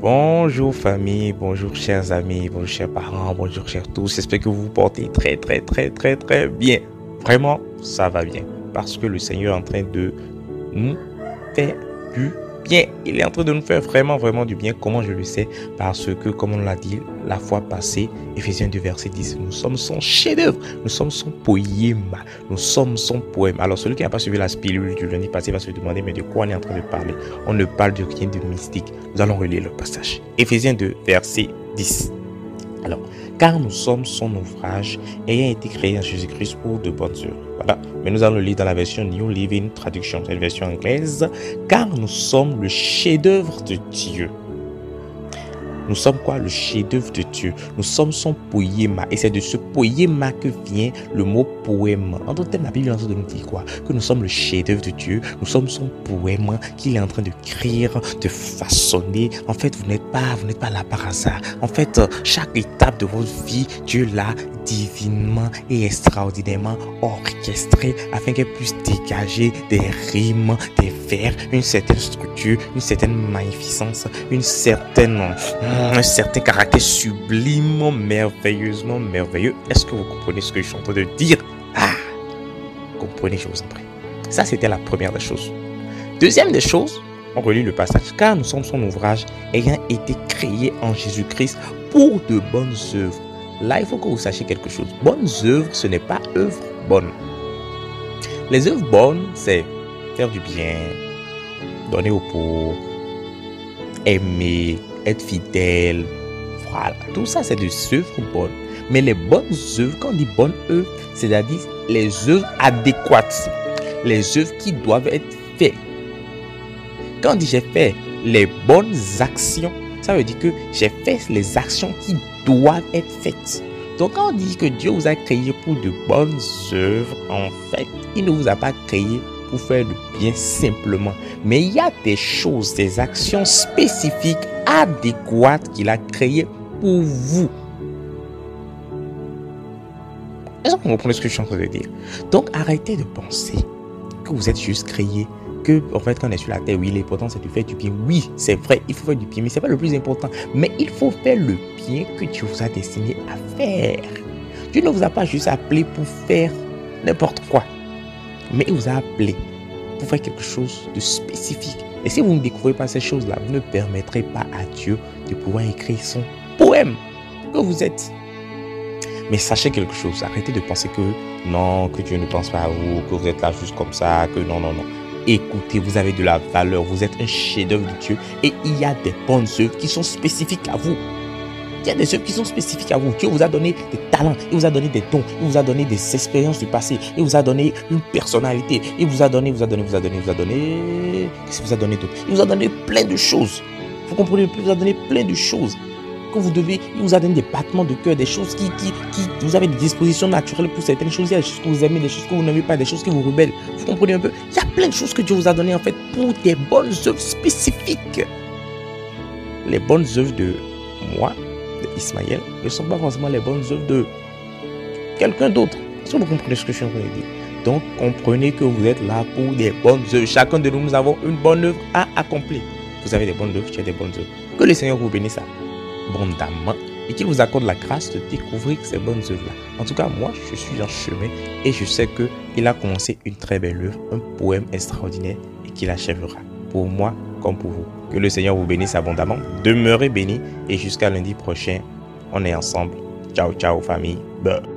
Bonjour famille, bonjour chers amis, bonjour chers parents, bonjour chers tous. J'espère que vous portez très très très très très bien. Vraiment, ça va bien. Parce que le Seigneur est en train de nous faire du bien. Il est en train de nous faire vraiment, vraiment du bien. Comment je le sais? Parce que, comme on l'a dit la fois passée, Ephésiens 2, verset 10, nous sommes son chef-d'œuvre, nous sommes son poème, nous sommes son poème. Alors, celui qui n'a pas suivi la pilule du lundi passé va se demander, mais de quoi on est en train de parler? On ne parle de rien de mystique. Nous allons relire le passage. Ephésiens 2, verset 10. Alors, car nous sommes son ouvrage, ayant été créé en Jésus-Christ pour de bonnes œuvres. Voilà. Mais nous allons le lire dans la version New Living Traduction, cette version anglaise. Car nous sommes le chef-d'œuvre de Dieu. Nous sommes quoi? Le chef-d'œuvre de Dieu. Nous sommes son poéma. Et c'est de ce poéma que vient le mot poème. En d'autres termes, la Bible est en train de nous dire quoi? Que nous sommes le chef-d'œuvre de Dieu. Nous sommes son poème qu'il est en train de créer, de façonner. En fait, vous n'êtes pas, vous n'êtes pas là par hasard. En fait, chaque étape de votre vie, Dieu l'a divinement et extraordinairement orchestré afin qu'elle puisse dégager des rimes, des vers, une certaine structure, une certaine magnificence, une certaine, un certain caractère sublime, merveilleusement merveilleux. Est-ce que vous comprenez ce que je suis en train de dire? Ah, comprenez, je vous en prie. Ça, c'était la première des choses. Deuxième des choses, on relit le passage, car nous sommes son ouvrage ayant été créé en Jésus-Christ pour de bonnes œuvres Là, il faut que vous sachiez quelque chose. Bonnes œuvres, ce n'est pas œuvres bonnes. Les œuvres bonnes, c'est faire du bien, donner au pauvres, aimer, être fidèle. Voilà, tout ça, c'est des œuvres bonnes. Mais les bonnes œuvres, quand on dit bonnes œuvres, c'est-à-dire les œuvres adéquates, les œuvres qui doivent être faites. Quand on dit j'ai fait les bonnes actions, ça veut dire que j'ai fait les actions qui doivent être faites. Donc quand on dit que Dieu vous a créé pour de bonnes œuvres, en fait, il ne vous a pas créé pour faire le bien simplement. Mais il y a des choses, des actions spécifiques, adéquates qu'il a créées pour vous. Est-ce que vous comprenez ce que je suis en train de dire? Donc arrêtez de penser que vous êtes juste créé que, en fait, quand on est sur la terre, oui, l'important c'est de faire du bien. Oui, c'est vrai, il faut faire du bien, mais c'est pas le plus important. Mais il faut faire le bien que Dieu vous a destiné à faire. Dieu ne vous a pas juste appelé pour faire n'importe quoi, mais il vous a appelé pour faire quelque chose de spécifique. Et si vous ne découvrez pas ces choses-là, vous ne permettrez pas à Dieu de pouvoir écrire son poème que vous êtes. Mais sachez quelque chose, arrêtez de penser que non, que Dieu ne pense pas à vous, que vous êtes là juste comme ça, que non, non, non. Écoutez, vous avez de la valeur, vous êtes un chef-d'œuvre de Dieu et il y a des bonnes œuvres qui sont spécifiques à vous. Il y a des œuvres qui sont spécifiques à vous. Dieu vous a donné des talents, il vous a donné des dons, il vous a donné des expériences du passé, il vous a donné une personnalité, il vous a donné, vous a donné, vous a donné, vous a donné. Qu'est-ce vous a donné d'autre Il vous a donné plein de choses. Vous comprenez Il vous a donné plein de choses que vous devez, il vous a donné des battements de cœur, des choses qui, qui, vous avez des dispositions naturelles pour certaines choses. Il y a des choses que vous aimez, des choses que vous n'aimez pas, des choses qui vous rebellent. Vous comprenez un peu Il y a plein de choses que Dieu vous a données en fait pour des bonnes œuvres spécifiques. Les bonnes œuvres de moi, de Ismaël, ne sont pas forcément les bonnes œuvres de quelqu'un d'autre. Est-ce que vous comprenez ce que je suis en train de dire? Donc comprenez que vous êtes là pour des bonnes œuvres. Chacun de nous, nous avons une bonne œuvre à accomplir. Vous avez des bonnes œuvres, tu as des bonnes œuvres. Que le Seigneur vous bénisse abondamment et qu'il vous accorde la grâce de découvrir ces bonnes œuvres-là. En tout cas, moi, je suis en chemin et je sais qu'il a commencé une très belle œuvre, un poème extraordinaire et qu'il achèvera. Pour moi comme pour vous. Que le Seigneur vous bénisse abondamment. Demeurez bénis et jusqu'à lundi prochain, on est ensemble. Ciao, ciao, famille. Bye.